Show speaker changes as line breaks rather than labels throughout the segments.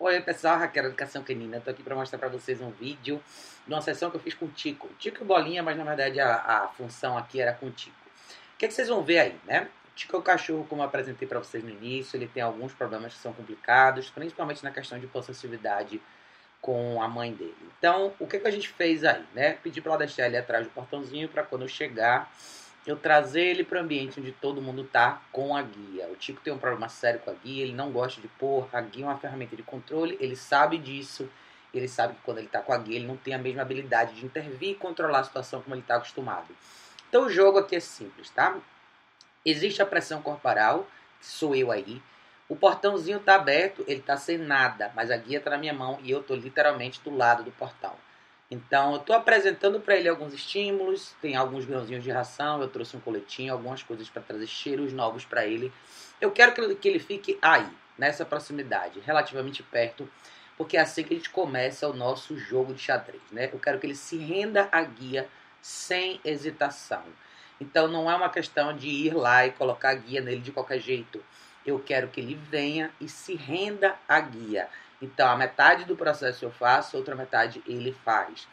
Oi pessoal, Raquel Educação Canina. Estou aqui para mostrar para vocês um vídeo de uma sessão que eu fiz com o Tico. Tico e Bolinha, mas na verdade a, a função aqui era com o Tico. O que, é que vocês vão ver aí, né? O Tico é o cachorro, como eu apresentei para vocês no início, ele tem alguns problemas que são complicados, principalmente na questão de possessividade com a mãe dele. Então, o que, é que a gente fez aí, né? Pedi para ela deixar ele atrás do portãozinho para quando eu chegar eu trazer ele para o ambiente onde todo mundo tá com a guia. O Tico tem um problema sério com a guia, ele não gosta de pôr, a guia é uma ferramenta de controle, ele sabe disso, ele sabe que quando ele está com a guia ele não tem a mesma habilidade de intervir e controlar a situação como ele está acostumado. Então o jogo aqui é simples, tá? Existe a pressão corporal, que sou eu aí. O portãozinho está aberto, ele está sem nada, mas a guia está na minha mão e eu estou literalmente do lado do portão. Então, eu estou apresentando para ele alguns estímulos, tem alguns grãozinhos de ração, eu trouxe um coletinho, algumas coisas para trazer cheiros novos para ele. Eu quero que ele, que ele fique aí, nessa proximidade, relativamente perto, porque é assim que a gente começa o nosso jogo de xadrez. Né? Eu quero que ele se renda à guia sem hesitação. Então, não é uma questão de ir lá e colocar a guia nele de qualquer jeito. Eu quero que ele venha e se renda à guia. Então, a metade do processo eu faço, outra metade ele faz.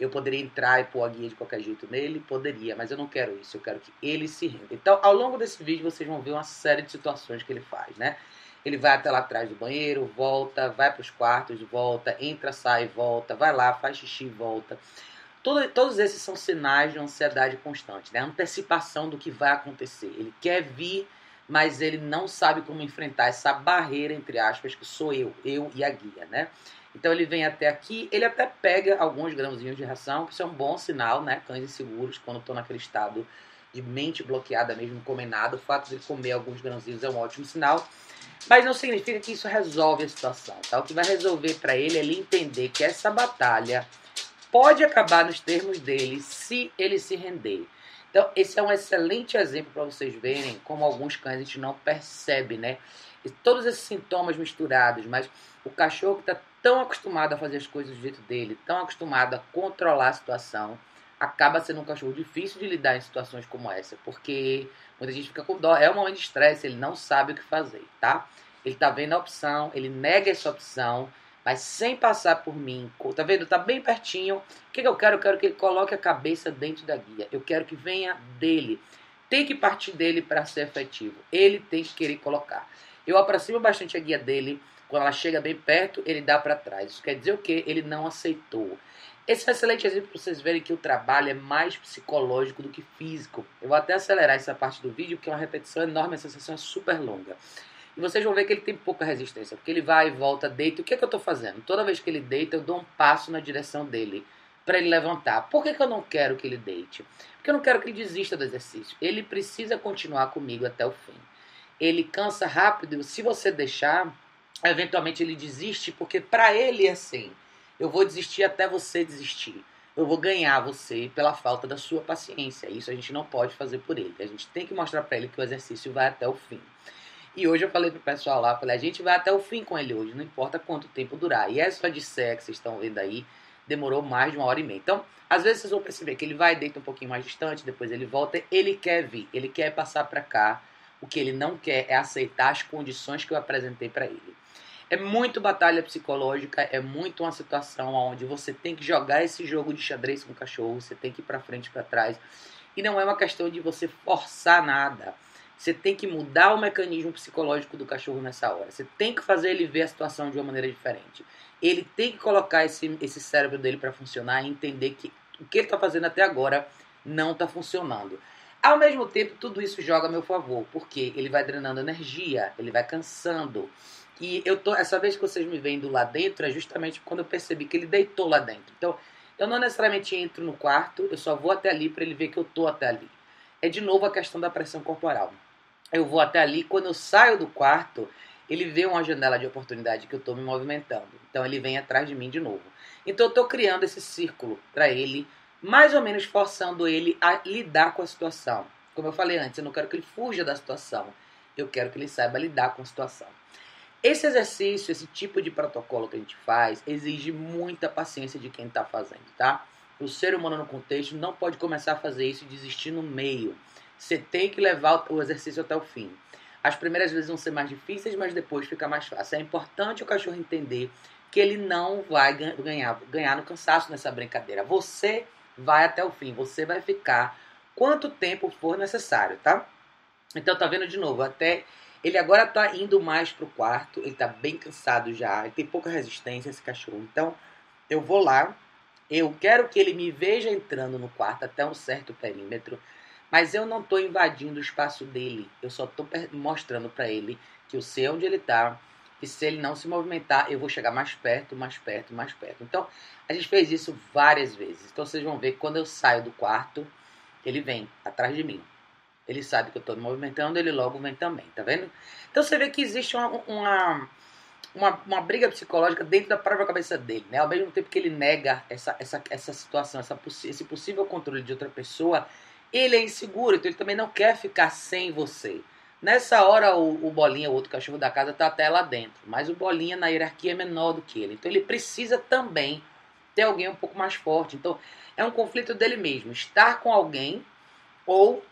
Eu poderia entrar e pôr a guia de qualquer jeito nele? Poderia, mas eu não quero isso. Eu quero que ele se renda. Então, ao longo desse vídeo, vocês vão ver uma série de situações que ele faz, né? Ele vai até lá atrás do banheiro, volta, vai para os quartos, volta, entra, sai, volta, vai lá, faz xixi, volta. Todo, todos esses são sinais de ansiedade constante, né? Antecipação do que vai acontecer. Ele quer vir mas ele não sabe como enfrentar essa barreira, entre aspas, que sou eu, eu e a guia, né? Então ele vem até aqui, ele até pega alguns grãozinhos de ração, que isso é um bom sinal, né? Cães inseguros, quando estão naquele estado de mente bloqueada mesmo, comer nada, o fato de ele comer alguns grãozinhos é um ótimo sinal. Mas não significa que isso resolve a situação, tá? O que vai resolver para ele é ele entender que essa batalha pode acabar nos termos dele se ele se render. Então, esse é um excelente exemplo para vocês verem como alguns cães a gente não percebe, né? E todos esses sintomas misturados, mas o cachorro que está tão acostumado a fazer as coisas do jeito dele, tão acostumado a controlar a situação, acaba sendo um cachorro difícil de lidar em situações como essa, porque muita gente fica com dó. É um momento de estresse, ele não sabe o que fazer, tá? Ele está vendo a opção, ele nega essa opção, mas sem passar por mim. Tá vendo? Tá bem pertinho. O que, que eu quero? Eu quero que ele coloque a cabeça dentro da guia. Eu quero que venha dele. Tem que partir dele para ser efetivo. Ele tem que querer colocar. Eu aproximo bastante a guia dele. Quando ela chega bem perto, ele dá para trás. Isso quer dizer o quê? Ele não aceitou. Esse é um excelente exemplo para vocês verem que o trabalho é mais psicológico do que físico. Eu vou até acelerar essa parte do vídeo, porque é uma repetição enorme, a sensação é super longa. E vocês vão ver que ele tem pouca resistência, porque ele vai e volta, deita. O que, é que eu estou fazendo? Toda vez que ele deita, eu dou um passo na direção dele para ele levantar. Por que, que eu não quero que ele deite? Porque eu não quero que ele desista do exercício. Ele precisa continuar comigo até o fim. Ele cansa rápido. Se você deixar, eventualmente ele desiste, porque para ele é assim. Eu vou desistir até você desistir. Eu vou ganhar você pela falta da sua paciência. Isso a gente não pode fazer por ele. A gente tem que mostrar para ele que o exercício vai até o fim. E hoje eu falei pro pessoal lá, falei, a gente vai até o fim com ele hoje, não importa quanto tempo durar. E essa de sé que vocês estão vendo aí, demorou mais de uma hora e meia. Então, às vezes vocês vão perceber que ele vai, deita um pouquinho mais distante, depois ele volta, ele quer vir, ele quer passar para cá. O que ele não quer é aceitar as condições que eu apresentei para ele. É muito batalha psicológica, é muito uma situação onde você tem que jogar esse jogo de xadrez com o cachorro, você tem que ir para frente e para trás. E não é uma questão de você forçar nada. Você tem que mudar o mecanismo psicológico do cachorro nessa hora. Você tem que fazer ele ver a situação de uma maneira diferente. Ele tem que colocar esse, esse cérebro dele para funcionar e entender que o que ele está fazendo até agora não está funcionando. Ao mesmo tempo, tudo isso joga a meu favor, porque ele vai drenando energia, ele vai cansando. E eu tô, essa vez que vocês me vendo lá dentro é justamente quando eu percebi que ele deitou lá dentro. Então, eu não necessariamente entro no quarto, eu só vou até ali para ele ver que eu tô até ali. É de novo a questão da pressão corporal eu vou até ali. Quando eu saio do quarto, ele vê uma janela de oportunidade que eu estou me movimentando. Então ele vem atrás de mim de novo. Então eu estou criando esse círculo para ele, mais ou menos forçando ele a lidar com a situação. Como eu falei antes, eu não quero que ele fuja da situação. Eu quero que ele saiba lidar com a situação. Esse exercício, esse tipo de protocolo que a gente faz, exige muita paciência de quem está fazendo, tá? O ser humano no contexto não pode começar a fazer isso e desistir no meio. Você tem que levar o exercício até o fim. As primeiras vezes vão ser mais difíceis, mas depois fica mais fácil. É importante o cachorro entender que ele não vai ganhar, ganhar no cansaço nessa brincadeira. Você vai até o fim, você vai ficar quanto tempo for necessário, tá? Então tá vendo de novo, até ele agora tá indo mais pro quarto, ele tá bem cansado já, ele tem pouca resistência esse cachorro. Então eu vou lá, eu quero que ele me veja entrando no quarto até um certo perímetro, mas eu não estou invadindo o espaço dele. Eu só estou mostrando para ele que eu sei onde ele está, que se ele não se movimentar, eu vou chegar mais perto, mais perto, mais perto. Então, a gente fez isso várias vezes. Então, vocês vão ver que quando eu saio do quarto, ele vem atrás de mim. Ele sabe que eu estou me movimentando, ele logo vem também, tá vendo? Então, você vê que existe uma, uma, uma, uma, briga psicológica dentro da própria cabeça dele, né? Ao mesmo tempo que ele nega essa, essa, essa situação, essa, esse possível controle de outra pessoa, ele é inseguro, então ele também não quer ficar sem você. Nessa hora, o, o Bolinha, o outro cachorro da casa, está até lá dentro. Mas o Bolinha, na hierarquia, é menor do que ele. Então, ele precisa também ter alguém um pouco mais forte. Então, é um conflito dele mesmo. Estar com alguém ou,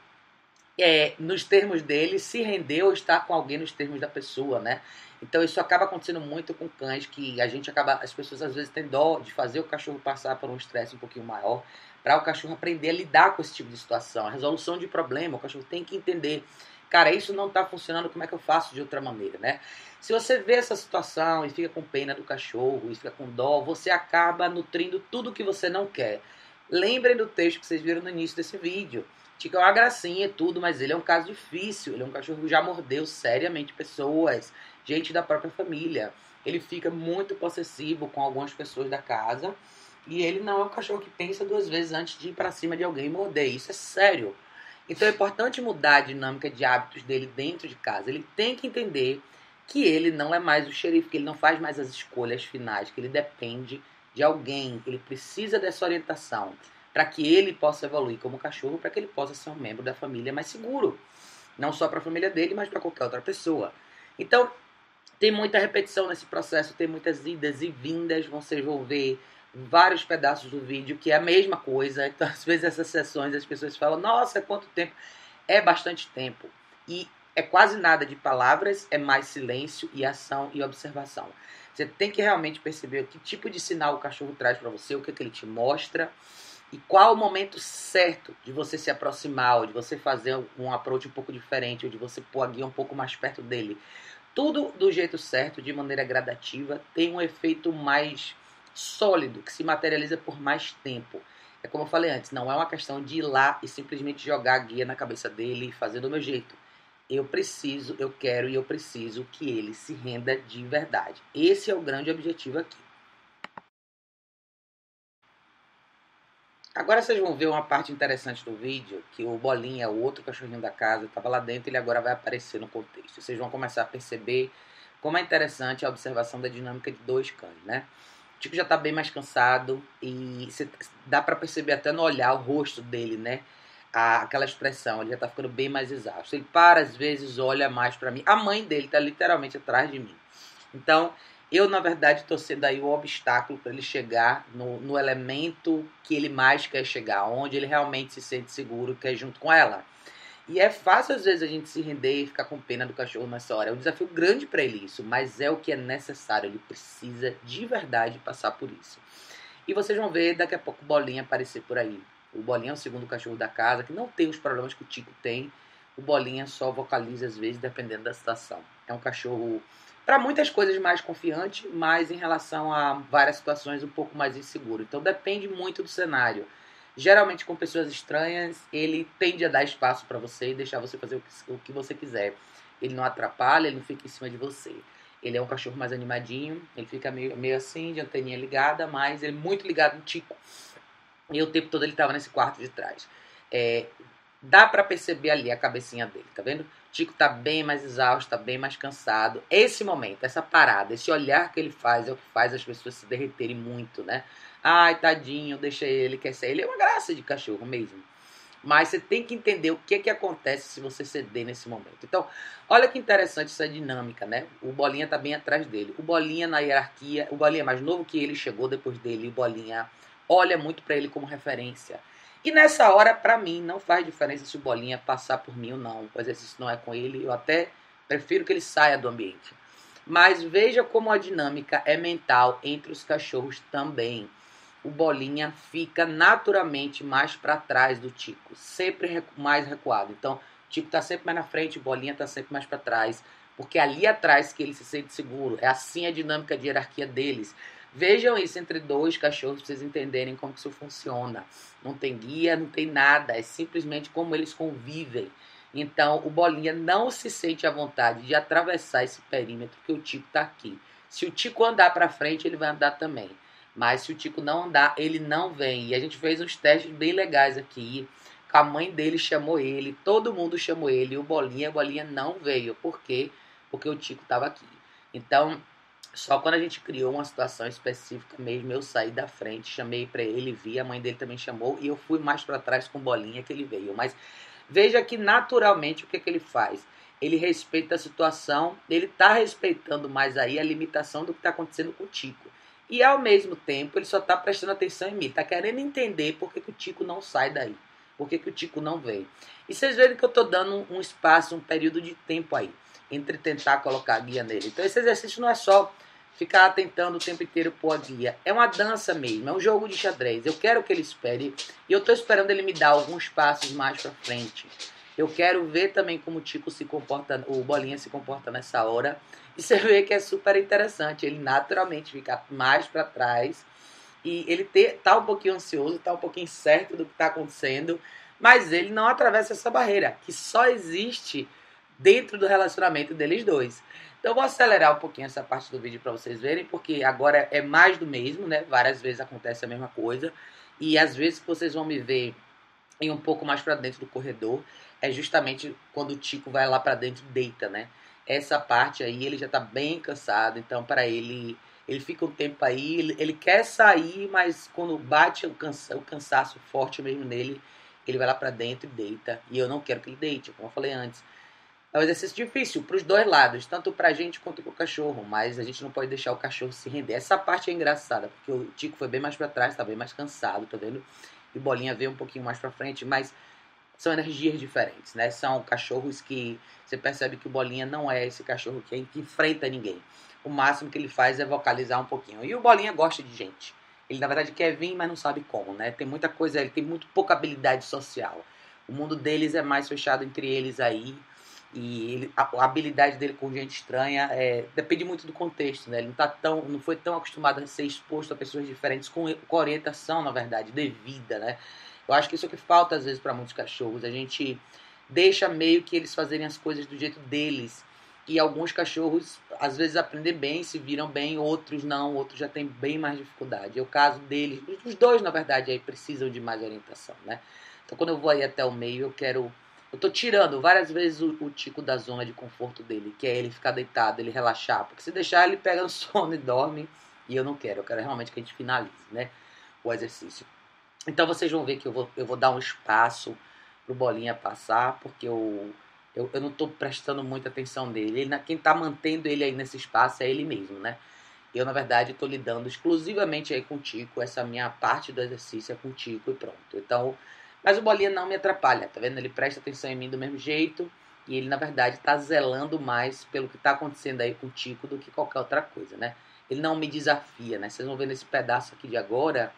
é, nos termos dele, se render ou estar com alguém nos termos da pessoa, né? Então, isso acaba acontecendo muito com cães, que a gente acaba... As pessoas, às vezes, têm dó de fazer o cachorro passar por um estresse um pouquinho maior para o cachorro aprender a lidar com esse tipo de situação. A resolução de problema, o cachorro tem que entender cara, isso não está funcionando, como é que eu faço de outra maneira, né? Se você vê essa situação e fica com pena do cachorro, e fica com dó, você acaba nutrindo tudo que você não quer. Lembrem do texto que vocês viram no início desse vídeo. Tico é uma gracinha e tudo, mas ele é um caso difícil. Ele é um cachorro que já mordeu seriamente pessoas, gente da própria família. Ele fica muito possessivo com algumas pessoas da casa. E ele não é um cachorro que pensa duas vezes antes de ir para cima de alguém e morder. Isso é sério. Então é importante mudar a dinâmica de hábitos dele dentro de casa. Ele tem que entender que ele não é mais o xerife, que ele não faz mais as escolhas finais, que ele depende de alguém, ele precisa dessa orientação para que ele possa evoluir como cachorro, para que ele possa ser um membro da família mais seguro. Não só para a família dele, mas para qualquer outra pessoa. Então, tem muita repetição nesse processo, tem muitas idas e vindas, vocês vão ver vários pedaços do vídeo que é a mesma coisa. Então, às vezes, essas sessões as pessoas falam: Nossa, quanto tempo! É bastante tempo. E é quase nada de palavras, é mais silêncio e ação e observação. Você tem que realmente perceber que tipo de sinal o cachorro traz para você, o que, é que ele te mostra e qual o momento certo de você se aproximar, ou de você fazer um approach um pouco diferente, ou de você pôr a guia um pouco mais perto dele. Tudo do jeito certo, de maneira gradativa, tem um efeito mais sólido, que se materializa por mais tempo. É como eu falei antes, não é uma questão de ir lá e simplesmente jogar a guia na cabeça dele e fazer do meu jeito. Eu preciso, eu quero e eu preciso que ele se renda de verdade. Esse é o grande objetivo aqui. Agora vocês vão ver uma parte interessante do vídeo, que o Bolinha, o outro cachorrinho da casa, estava lá dentro e ele agora vai aparecer no contexto. Vocês vão começar a perceber como é interessante a observação da dinâmica de dois cães, né? Tico já tá bem mais cansado e dá para perceber até no olhar o rosto dele, né? A, aquela expressão, ele já tá ficando bem mais exausto. Ele para às vezes, olha mais para mim. A mãe dele tá literalmente atrás de mim. Então, eu na verdade tô sendo aí o obstáculo para ele chegar no, no elemento que ele mais quer chegar, onde ele realmente se sente seguro, que é junto com ela. E é fácil às vezes a gente se render e ficar com pena do cachorro nessa hora. É um desafio grande para ele isso, mas é o que é necessário. Ele precisa de verdade passar por isso. E vocês vão ver daqui a pouco o Bolinha aparecer por aí. O Bolinha é o segundo cachorro da casa, que não tem os problemas que o Tico tem. O Bolinha só vocaliza às vezes, dependendo da situação. É um cachorro, para muitas coisas, mais confiante, mas em relação a várias situações, um pouco mais inseguro. Então depende muito do cenário. Geralmente com pessoas estranhas, ele tende a dar espaço para você e deixar você fazer o que, você quiser. Ele não atrapalha, ele não fica em cima de você. Ele é um cachorro mais animadinho, ele fica meio, meio assim, de anteninha ligada, mas ele é muito ligado no tico. E o tempo todo ele estava nesse quarto de trás. É, dá para perceber ali a cabecinha dele, tá vendo? Tico tá bem mais exausto, tá bem mais cansado. Esse momento, essa parada, esse olhar que ele faz é o que faz as pessoas se derreterem muito, né? Ai, tadinho, deixa ele, quer ser. Ele é uma graça de cachorro mesmo. Mas você tem que entender o que, que acontece se você ceder nesse momento. Então, olha que interessante essa dinâmica, né? O Bolinha tá bem atrás dele. O Bolinha na hierarquia, o Bolinha mais novo que ele, chegou depois dele. O Bolinha olha muito para ele como referência. E nessa hora, para mim, não faz diferença se o Bolinha passar por mim ou não. O exercício não é com ele. Eu até Prefiro que ele saia do ambiente. Mas veja como a dinâmica é mental entre os cachorros também. O Bolinha fica naturalmente mais para trás do Tico, sempre mais recuado. Então, o Tico está sempre mais na frente, o Bolinha está sempre mais para trás, porque é ali atrás que ele se sente seguro. É assim a dinâmica de hierarquia deles. Vejam isso entre dois cachorros para vocês entenderem como isso funciona. Não tem guia, não tem nada, é simplesmente como eles convivem. Então, o Bolinha não se sente à vontade de atravessar esse perímetro que o Tico está aqui. Se o Tico andar para frente, ele vai andar também. Mas se o Tico não andar, ele não vem. E a gente fez uns testes bem legais aqui. A mãe dele chamou ele, todo mundo chamou ele. O Bolinha, a Bolinha não veio. Por quê? Porque o Tico estava aqui. Então, só quando a gente criou uma situação específica mesmo, eu saí da frente, chamei para ele, vi, a mãe dele também chamou. E eu fui mais para trás com Bolinha que ele veio. Mas Veja que naturalmente o que, que ele faz? Ele respeita a situação, ele está respeitando mais aí a limitação do que está acontecendo com o Tico. E ao mesmo tempo ele só está prestando atenção em mim, está querendo entender por que, que o Tico não sai daí, por que, que o Tico não vem. E vocês veem que eu estou dando um espaço, um período de tempo aí, entre tentar colocar a guia nele. Então esse exercício não é só ficar tentando o tempo inteiro pôr a guia. É uma dança mesmo, é um jogo de xadrez. Eu quero que ele espere e eu estou esperando ele me dar alguns passos mais para frente. Eu quero ver também como o Tico se comporta, o Bolinha se comporta nessa hora. E você vê que é super interessante. Ele naturalmente fica mais para trás e ele ter, tá um pouquinho ansioso, tá um pouquinho certo do que está acontecendo, mas ele não atravessa essa barreira que só existe dentro do relacionamento deles dois. Então vou acelerar um pouquinho essa parte do vídeo para vocês verem, porque agora é mais do mesmo, né? Várias vezes acontece a mesma coisa. E às vezes vocês vão me ver em um pouco mais para dentro do corredor, é justamente quando o Tico vai lá para dentro deita, né? Essa parte aí ele já tá bem cansado, então para ele ele fica um tempo aí, ele, ele quer sair, mas quando bate o, cansa, o cansaço forte mesmo nele, ele vai lá para dentro e deita. E eu não quero que ele deite, como eu falei antes. É um exercício difícil para os dois lados, tanto para a gente quanto para o cachorro, mas a gente não pode deixar o cachorro se render. Essa parte é engraçada, porque o Tico foi bem mais para trás, está bem mais cansado, tá vendo? E o Bolinha veio um pouquinho mais para frente, mas são energias diferentes, né? São cachorros que você percebe que o Bolinha não é esse cachorro que, que enfrenta ninguém. O máximo que ele faz é vocalizar um pouquinho. E o Bolinha gosta de gente. Ele na verdade quer vir, mas não sabe como, né? Tem muita coisa, ele tem muito pouca habilidade social. O mundo deles é mais fechado entre eles aí e ele, a, a, habilidade dele com gente estranha é, depende muito do contexto, né? Ele não, tá tão, não foi tão acostumado a ser exposto a pessoas diferentes com, com orientação, na verdade, devida, né? Eu acho que isso é o que falta às vezes para muitos cachorros. A gente deixa meio que eles fazerem as coisas do jeito deles. E alguns cachorros às vezes aprendem bem, se viram bem, outros não, outros já têm bem mais dificuldade. É o caso deles, os dois na verdade aí precisam de mais orientação, né? Então quando eu vou aí até o meio, eu quero eu tô tirando várias vezes o, o, Tico da zona de conforto dele, que é ele ficar deitado, ele relaxar. Porque se deixar, ele pega no sono e dorme. E eu não quero, eu quero realmente que a gente finalize, né? O exercício. Então vocês vão ver que eu vou, eu vou dar um espaço pro Bolinha passar, porque eu, eu, eu não tô prestando muita atenção nele. Ele, quem tá mantendo ele aí nesse espaço é ele mesmo, né? Eu, na verdade, estou lidando exclusivamente aí com o Tico. Essa minha parte do exercício é com o Tico e pronto. Então, mas o Bolinha não me atrapalha, tá vendo? Ele presta atenção em mim do mesmo jeito e ele, na verdade, está zelando mais pelo que está acontecendo aí com o Tico do que qualquer outra coisa, né? Ele não me desafia, né? Vocês vão ver nesse pedaço aqui de agora,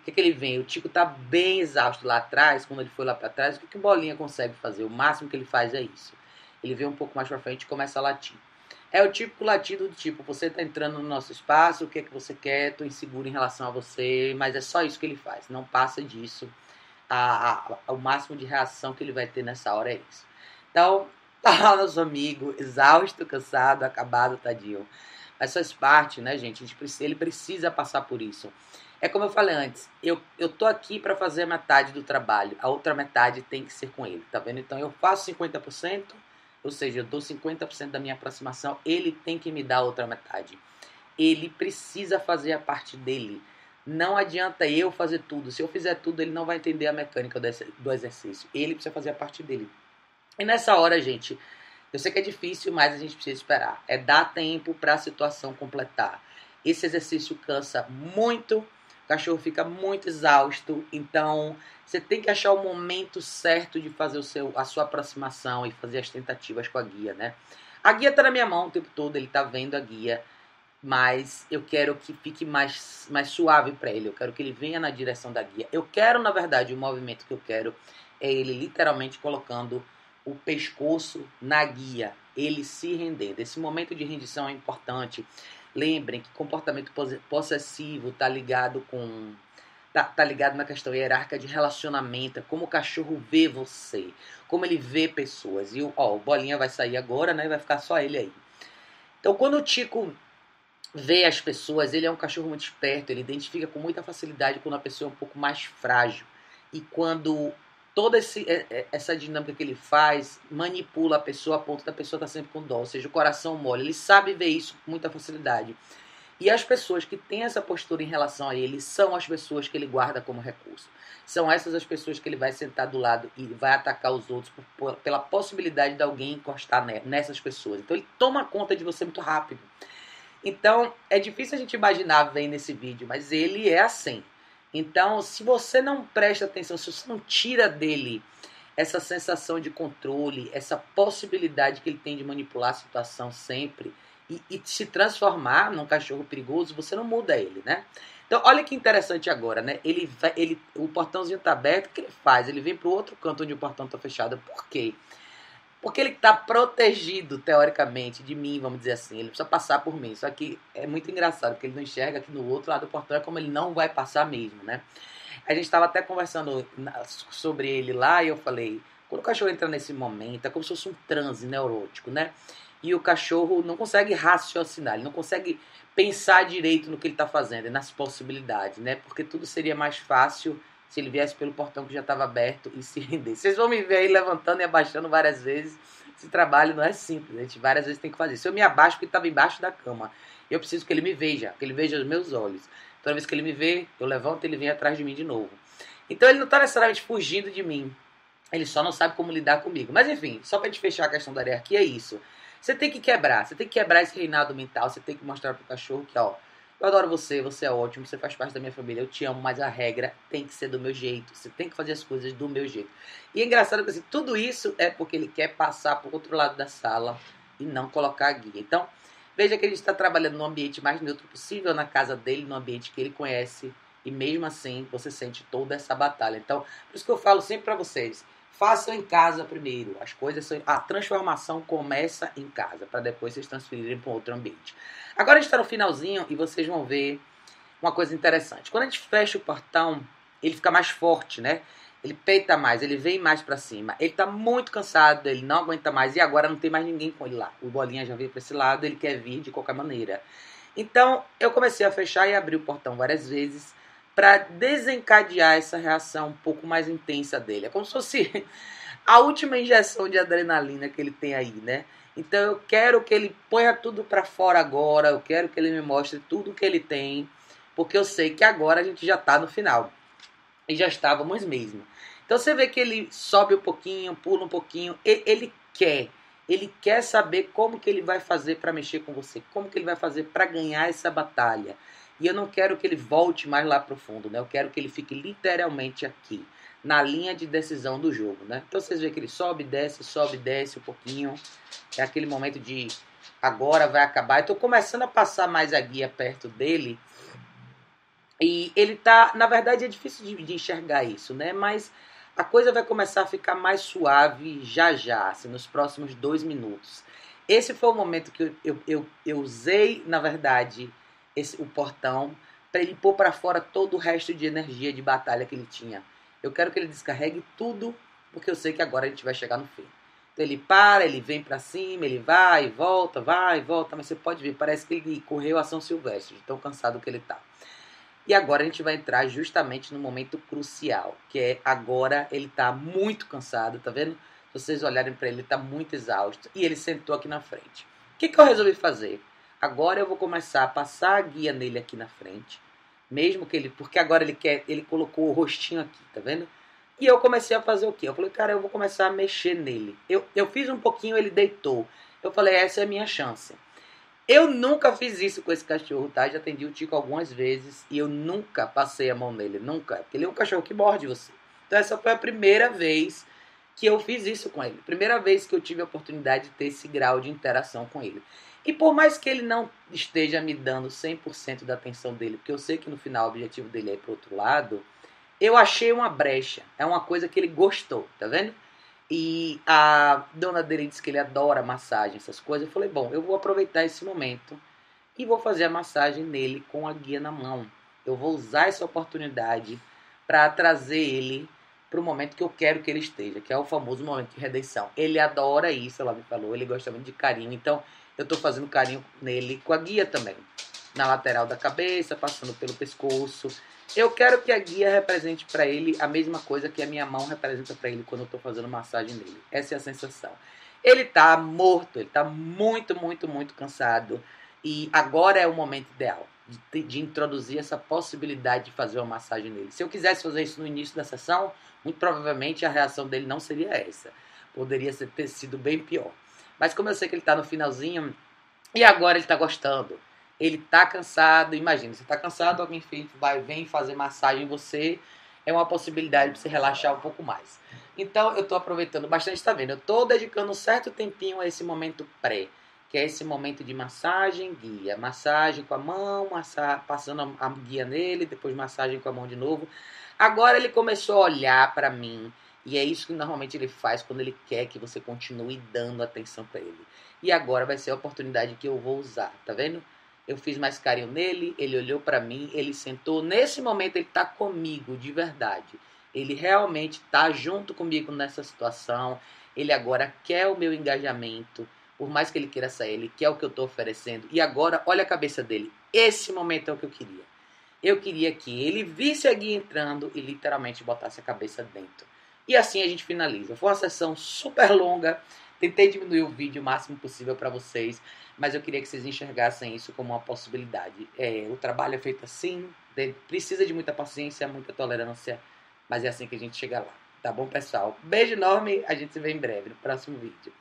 o que, que ele vem? O Tico tá bem exausto lá atrás, quando ele foi lá para trás, o que, que o Bolinha consegue fazer? O máximo que ele faz é isso. Ele vem um pouco mais para frente e começa a latir. É o típico latido do tipo, você tá entrando no nosso espaço, o que é que você quer, tô inseguro em relação a você, mas é só isso que ele faz, não passa disso a, a, o máximo de reação que ele vai ter nessa hora é isso. Então, tá nosso amigo, exausto, cansado, acabado, tadinho. Mas faz parte, né, gente precisa, ele precisa passar por isso. É como eu falei antes, eu, eu tô aqui para fazer a metade do trabalho, a outra metade tem que ser com ele, tá vendo? Então eu faço 50%, ou seja, eu dou 50% da minha aproximação, ele tem que me dar a outra metade. Ele precisa fazer a parte dele. Não adianta eu fazer tudo. Se eu fizer tudo, ele não vai entender a mecânica do exercício. Ele precisa fazer a parte dele. E nessa hora, gente, eu sei que é difícil, mas a gente precisa esperar. É dar tempo para a situação completar. Esse exercício cansa muito, o cachorro fica muito exausto, então você tem que achar o momento certo de fazer o seu, a sua aproximação e fazer as tentativas com a guia, né? A guia tá na minha mão o tempo todo, ele tá vendo a guia, mas eu quero que fique mais, mais suave para ele, eu quero que ele venha na direção da guia. Eu quero, na verdade, o movimento que eu quero é ele literalmente colocando o pescoço na guia, ele se rendendo. Esse momento de rendição é importante. Lembrem que comportamento possessivo está ligado com tá, tá ligado na questão hierárquica de relacionamento, como o cachorro vê você, como ele vê pessoas. E ó, o Bolinha vai sair agora, né? Vai ficar só ele aí. Então, quando o Tico vê as pessoas, ele é um cachorro muito esperto, ele identifica com muita facilidade quando a pessoa é um pouco mais frágil. E quando toda esse, é, é, essa dinâmica que ele faz manipula a pessoa a ponto da pessoa estar tá sempre com dó, ou seja, o coração mole. Ele sabe ver isso com muita facilidade. E as pessoas que têm essa postura em relação a ele são as pessoas que ele guarda como recurso. São essas as pessoas que ele vai sentar do lado e vai atacar os outros por, por, pela possibilidade de alguém encostar nessas pessoas. Então ele toma conta de você muito rápido. Então é difícil a gente imaginar vendo esse vídeo, mas ele é assim. Então, se você não presta atenção, se você não tira dele essa sensação de controle, essa possibilidade que ele tem de manipular a situação sempre, e, e se transformar num cachorro perigoso, você não muda ele, né? Então, olha que interessante agora, né? Ele, ele, o portãozinho tá aberto, o que ele faz? Ele vem para o outro canto onde o portão tá fechado. Por quê? Porque ele está protegido, teoricamente, de mim, vamos dizer assim. Ele precisa passar por mim. Só que é muito engraçado, porque ele não enxerga aqui no outro lado do portão, é como ele não vai passar mesmo, né? A gente estava até conversando sobre ele lá e eu falei, quando o cachorro entra nesse momento, é como se fosse um transe neurótico, né? e o cachorro não consegue raciocinar, ele não consegue pensar direito no que ele está fazendo, nas possibilidades, né? Porque tudo seria mais fácil se ele viesse pelo portão que já estava aberto e se rendesse. Vocês vão me ver aí levantando e abaixando várias vezes. Esse trabalho não é simples, a gente várias vezes tem que fazer. Se eu me abaixo porque estava embaixo da cama, eu preciso que ele me veja, que ele veja os meus olhos. Toda vez que ele me vê, eu levanto e ele vem atrás de mim de novo. Então ele não está necessariamente fugindo de mim. Ele só não sabe como lidar comigo. Mas enfim, só para gente fechar a questão da hierarquia, é isso. Você tem que quebrar, você tem que quebrar esse reinado mental, você tem que mostrar pro cachorro que, ó, eu adoro você, você é ótimo, você faz parte da minha família, eu te amo, mas a regra tem que ser do meu jeito, você tem que fazer as coisas do meu jeito. E é engraçado que assim, tudo isso é porque ele quer passar pro outro lado da sala e não colocar a guia. Então, veja que ele está trabalhando no ambiente mais neutro possível, na casa dele, no ambiente que ele conhece, e mesmo assim você sente toda essa batalha. Então, por isso que eu falo sempre para vocês, Façam em casa primeiro. As coisas são, a transformação começa em casa para depois vocês transferirem para outro ambiente. Agora a gente está no finalzinho e vocês vão ver uma coisa interessante. Quando a gente fecha o portão, ele fica mais forte, né? Ele peita mais, ele vem mais para cima. Ele está muito cansado, ele não aguenta mais e agora não tem mais ninguém com ele lá. O bolinha já veio para esse lado, ele quer vir de qualquer maneira. Então eu comecei a fechar e abrir o portão várias vezes para desencadear essa reação um pouco mais intensa dele. É como se fosse a última injeção de adrenalina que ele tem aí, né? Então eu quero que ele ponha tudo para fora agora, eu quero que ele me mostre tudo que ele tem, porque eu sei que agora a gente já está no final. E já estávamos mesmo. Então você vê que ele sobe um pouquinho, pula um pouquinho, ele quer, ele quer saber como que ele vai fazer para mexer com você, como que ele vai fazer para ganhar essa batalha. E eu não quero que ele volte mais lá para o fundo, né? Eu quero que ele fique literalmente aqui, na linha de decisão do jogo, né? Então vocês veem que ele sobe, desce, sobe, desce um pouquinho. É aquele momento de agora vai acabar. Eu tô começando a passar mais a guia perto dele. E ele tá, na verdade é difícil de, de enxergar isso, né? Mas a coisa vai começar a ficar mais suave já já, assim, nos próximos dois minutos. Esse foi o momento que eu, eu, eu, eu usei, na verdade, esse, o portão para ele pôr para fora todo o resto de energia de batalha que ele tinha. Eu quero que ele descarregue tudo, porque eu sei que agora a gente vai chegar no fim. Então ele para, ele vem para cima, ele vai volta, vai volta, mas você pode ver, parece que ele correu a São Silvestre, de tão cansado que ele tá. E agora a gente vai entrar justamente no momento crucial, que é agora ele tá muito cansado, tá vendo? Se vocês olharem para ele, ele tá muito exausto e ele sentou aqui na frente. O que, que eu resolvi fazer? Agora eu vou começar a passar a guia nele aqui na frente. Mesmo que ele. Porque agora ele quer. Ele colocou o rostinho aqui, tá vendo? E eu comecei a fazer o quê? Eu falei, cara, eu vou começar a mexer nele. Eu, eu fiz um pouquinho, ele deitou. Eu falei, essa é a minha chance. Eu nunca fiz isso com esse cachorro, tá? Já atendi o Tico algumas vezes e eu nunca passei a mão nele, nunca. Porque ele é um cachorro que morde você. Então essa foi a primeira vez que eu fiz isso com ele. Primeira vez que eu tive a oportunidade de ter esse grau de interação com ele. E por mais que ele não esteja me dando 100% da atenção dele, porque eu sei que no final o objetivo dele é ir pro outro lado, eu achei uma brecha. É uma coisa que ele gostou, tá vendo? E a dona dele disse que ele adora massagem, essas coisas. Eu falei, bom, eu vou aproveitar esse momento e vou fazer a massagem nele com a guia na mão. Eu vou usar essa oportunidade para trazer ele para o momento que eu quero que ele esteja, que é o famoso momento de redenção. Ele adora isso, ela me falou, ele gosta muito de carinho. Então, eu estou fazendo carinho nele com a guia também. Na lateral da cabeça, passando pelo pescoço. Eu quero que a guia represente para ele a mesma coisa que a minha mão representa para ele quando eu estou fazendo massagem nele. Essa é a sensação. Ele está morto, ele está muito, muito, muito cansado. E agora é o momento ideal de, de, introduzir essa possibilidade de fazer uma massagem nele. Se eu quisesse fazer isso no início da sessão, muito provavelmente a reação dele não seria essa. Poderia ter sido bem pior. Mas como eu sei que ele está no finalzinho, e agora ele está gostando ele tá cansado. Imagina, você tá cansado, alguém vai, vem fazer massagem em você, é uma possibilidade de você relaxar um pouco mais. Então eu tô aproveitando bastante, tá vendo? Eu tô dedicando um certo tempinho a esse momento pré, que é esse momento de massagem, guia. Massagem com a mão, massa, passando a guia nele, depois massagem com a mão de novo. Agora ele começou a olhar para mim. E é isso que normalmente ele faz quando ele quer que você continue dando atenção para ele. E agora vai ser a oportunidade que eu vou usar, tá vendo? eu fiz mais carinho nele, ele olhou para mim, ele sentou. Nesse momento ele está comigo de verdade. Ele realmente está junto comigo nessa situação. Ele agora quer o meu engajamento. Por mais que ele queira sair, ele quer o que eu estou oferecendo. E agora, olha a cabeça dele. Esse momento é o que eu queria. Eu queria que ele visse a guia entrando e literalmente botasse a cabeça dentro. E assim a gente finaliza. Foi uma sessão super longa. Tentei diminuir o vídeo o máximo possível para vocês, mas eu queria que vocês enxergassem isso como uma possibilidade. É, o trabalho é feito assim, precisa de muita paciência, muita tolerância, mas é assim que a gente chega lá. Tá bom, pessoal? Beijo enorme, a gente se vê em breve no próximo vídeo.